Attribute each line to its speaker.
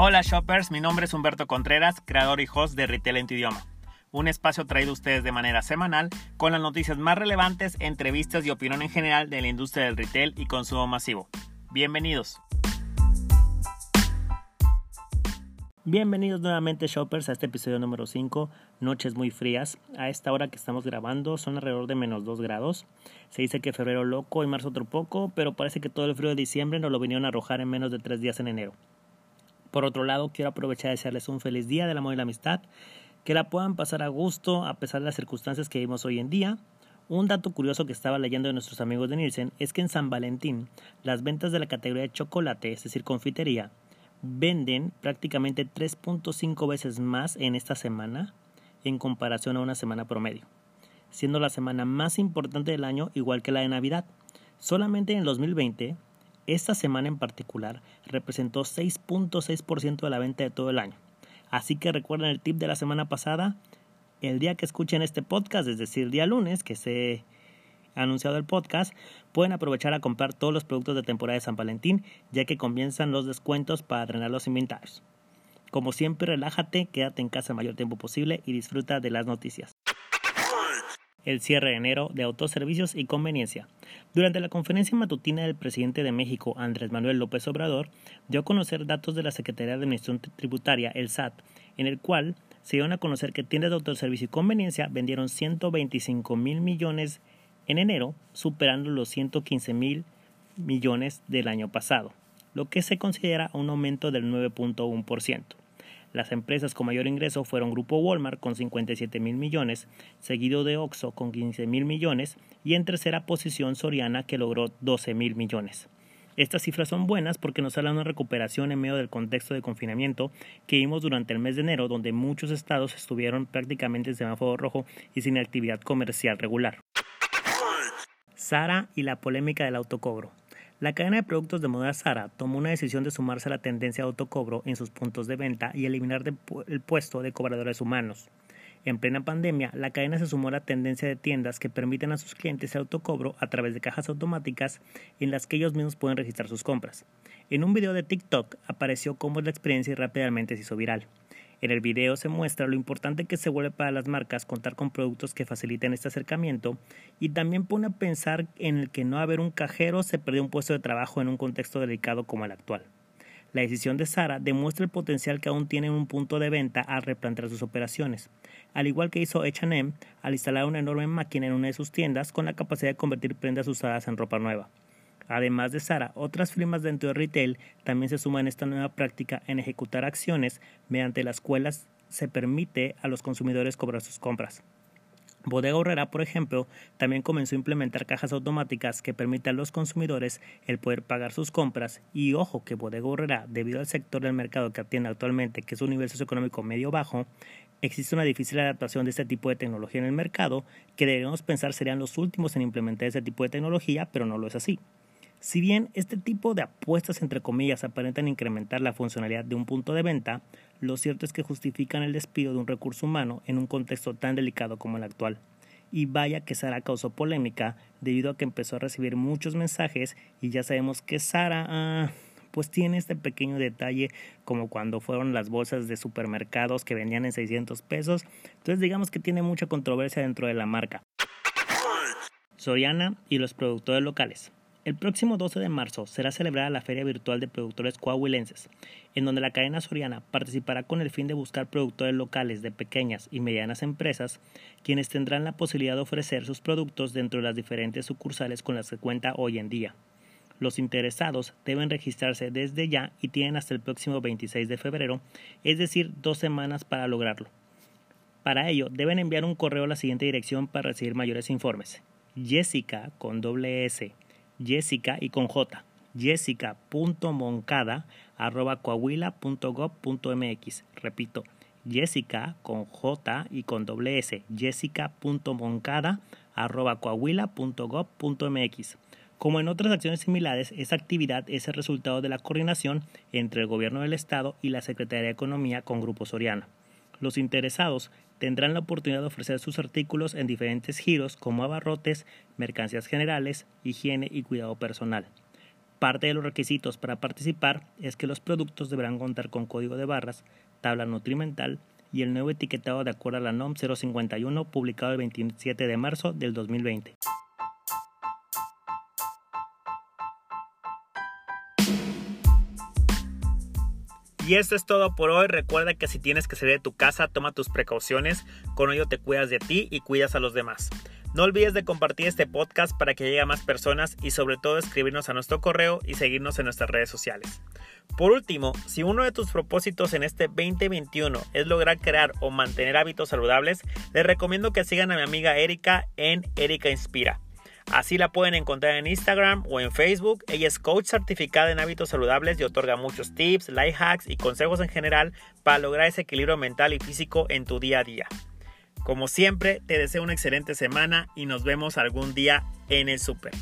Speaker 1: Hola shoppers, mi nombre es Humberto Contreras, creador y host de Retail en tu idioma. Un espacio traído a ustedes de manera semanal con las noticias más relevantes, entrevistas y opinión en general de la industria del retail y consumo masivo. Bienvenidos. Bienvenidos nuevamente shoppers a este episodio número 5, noches muy frías. A esta hora que estamos grabando son alrededor de menos 2 grados. Se dice que febrero loco y marzo otro poco, pero parece que todo el frío de diciembre nos lo vinieron a arrojar en menos de 3 días en enero. Por otro lado, quiero aprovechar de desearles un feliz día del amor y la amistad, que la puedan pasar a gusto a pesar de las circunstancias que vivimos hoy en día. Un dato curioso que estaba leyendo de nuestros amigos de Nielsen es que en San Valentín las ventas de la categoría de chocolate, es decir, confitería, venden prácticamente 3.5 veces más en esta semana en comparación a una semana promedio, siendo la semana más importante del año igual que la de Navidad. Solamente en el 2020, esta semana en particular representó 6.6% de la venta de todo el año. Así que recuerden el tip de la semana pasada, el día que escuchen este podcast, es decir, día lunes, que se anunciado el podcast, pueden aprovechar a comprar todos los productos de temporada de San Valentín, ya que comienzan los descuentos para drenar los inventarios. Como siempre, relájate, quédate en casa el mayor tiempo posible y disfruta de las noticias. El cierre de enero de autoservicios y conveniencia. Durante la conferencia matutina del presidente de México, Andrés Manuel López Obrador, dio a conocer datos de la Secretaría de Administración Tributaria, el SAT, en el cual se dieron a conocer que tiendas de autoservicio y conveniencia vendieron 125 mil millones en enero, superando los 115 mil millones del año pasado, lo que se considera un aumento del 9.1%. Las empresas con mayor ingreso fueron Grupo Walmart con 57 mil millones, seguido de Oxxo con 15 mil millones y en tercera posición Soriana que logró 12 mil millones. Estas cifras son buenas porque nos hablan de una recuperación en medio del contexto de confinamiento que vimos durante el mes de enero, donde muchos estados estuvieron prácticamente en semáforo rojo y sin actividad comercial regular. Sara y la polémica del autocobro. La cadena de productos de moda Sara tomó una decisión de sumarse a la tendencia de autocobro en sus puntos de venta y eliminar el puesto de cobradores humanos. En plena pandemia, la cadena se sumó a la tendencia de tiendas que permiten a sus clientes el autocobro a través de cajas automáticas en las que ellos mismos pueden registrar sus compras. En un video de TikTok apareció cómo es la experiencia y rápidamente se hizo viral. En el video se muestra lo importante que se vuelve para las marcas contar con productos que faciliten este acercamiento y también pone a pensar en el que no haber un cajero se perdió un puesto de trabajo en un contexto delicado como el actual. La decisión de Sara demuestra el potencial que aún tiene un punto de venta al replantear sus operaciones, al igual que hizo H&M al instalar una enorme máquina en una de sus tiendas con la capacidad de convertir prendas usadas en ropa nueva. Además de Sara, otras firmas dentro de retail también se suman a esta nueva práctica en ejecutar acciones mediante las cuales se permite a los consumidores cobrar sus compras. Bodega Horrera, por ejemplo, también comenzó a implementar cajas automáticas que permiten a los consumidores el poder pagar sus compras y ojo que Bodega Horrera, debido al sector del mercado que atiende actualmente, que es un nivel socioeconómico medio bajo, existe una difícil adaptación de este tipo de tecnología en el mercado que debemos pensar serían los últimos en implementar ese tipo de tecnología, pero no lo es así. Si bien este tipo de apuestas entre comillas aparentan incrementar la funcionalidad de un punto de venta, lo cierto es que justifican el despido de un recurso humano en un contexto tan delicado como el actual. Y vaya que Sara causó polémica debido a que empezó a recibir muchos mensajes y ya sabemos que Sara ah, pues tiene este pequeño detalle como cuando fueron las bolsas de supermercados que vendían en 600 pesos. Entonces digamos que tiene mucha controversia dentro de la marca. Soriana y los productores locales. El próximo 12 de marzo será celebrada la Feria Virtual de Productores Coahuilenses, en donde la cadena Soriana participará con el fin de buscar productores locales de pequeñas y medianas empresas, quienes tendrán la posibilidad de ofrecer sus productos dentro de las diferentes sucursales con las que cuenta hoy en día. Los interesados deben registrarse desde ya y tienen hasta el próximo 26 de febrero, es decir, dos semanas para lograrlo. Para ello, deben enviar un correo a la siguiente dirección para recibir mayores informes. Jessica con doble S Jessica y con J. Jessica.moncada arroba Repito, Jessica con J y con doble S. Jessica.moncada arroba Como en otras acciones similares, esta actividad es el resultado de la coordinación entre el Gobierno del Estado y la Secretaría de Economía con Grupo Soriana. Los interesados tendrán la oportunidad de ofrecer sus artículos en diferentes giros como abarrotes, mercancías generales, higiene y cuidado personal. Parte de los requisitos para participar es que los productos deberán contar con código de barras, tabla nutrimental y el nuevo etiquetado de acuerdo a la NOM 051 publicado el 27 de marzo del 2020. Y esto es todo por hoy. Recuerda que si tienes que salir de tu casa, toma tus precauciones. Con ello te cuidas de ti y cuidas a los demás. No olvides de compartir este podcast para que llegue a más personas y sobre todo escribirnos a nuestro correo y seguirnos en nuestras redes sociales. Por último, si uno de tus propósitos en este 2021 es lograr crear o mantener hábitos saludables, les recomiendo que sigan a mi amiga Erika en Erika Inspira. Así la pueden encontrar en Instagram o en Facebook. Ella es coach certificada en hábitos saludables y otorga muchos tips, life hacks y consejos en general para lograr ese equilibrio mental y físico en tu día a día. Como siempre, te deseo una excelente semana y nos vemos algún día en el super.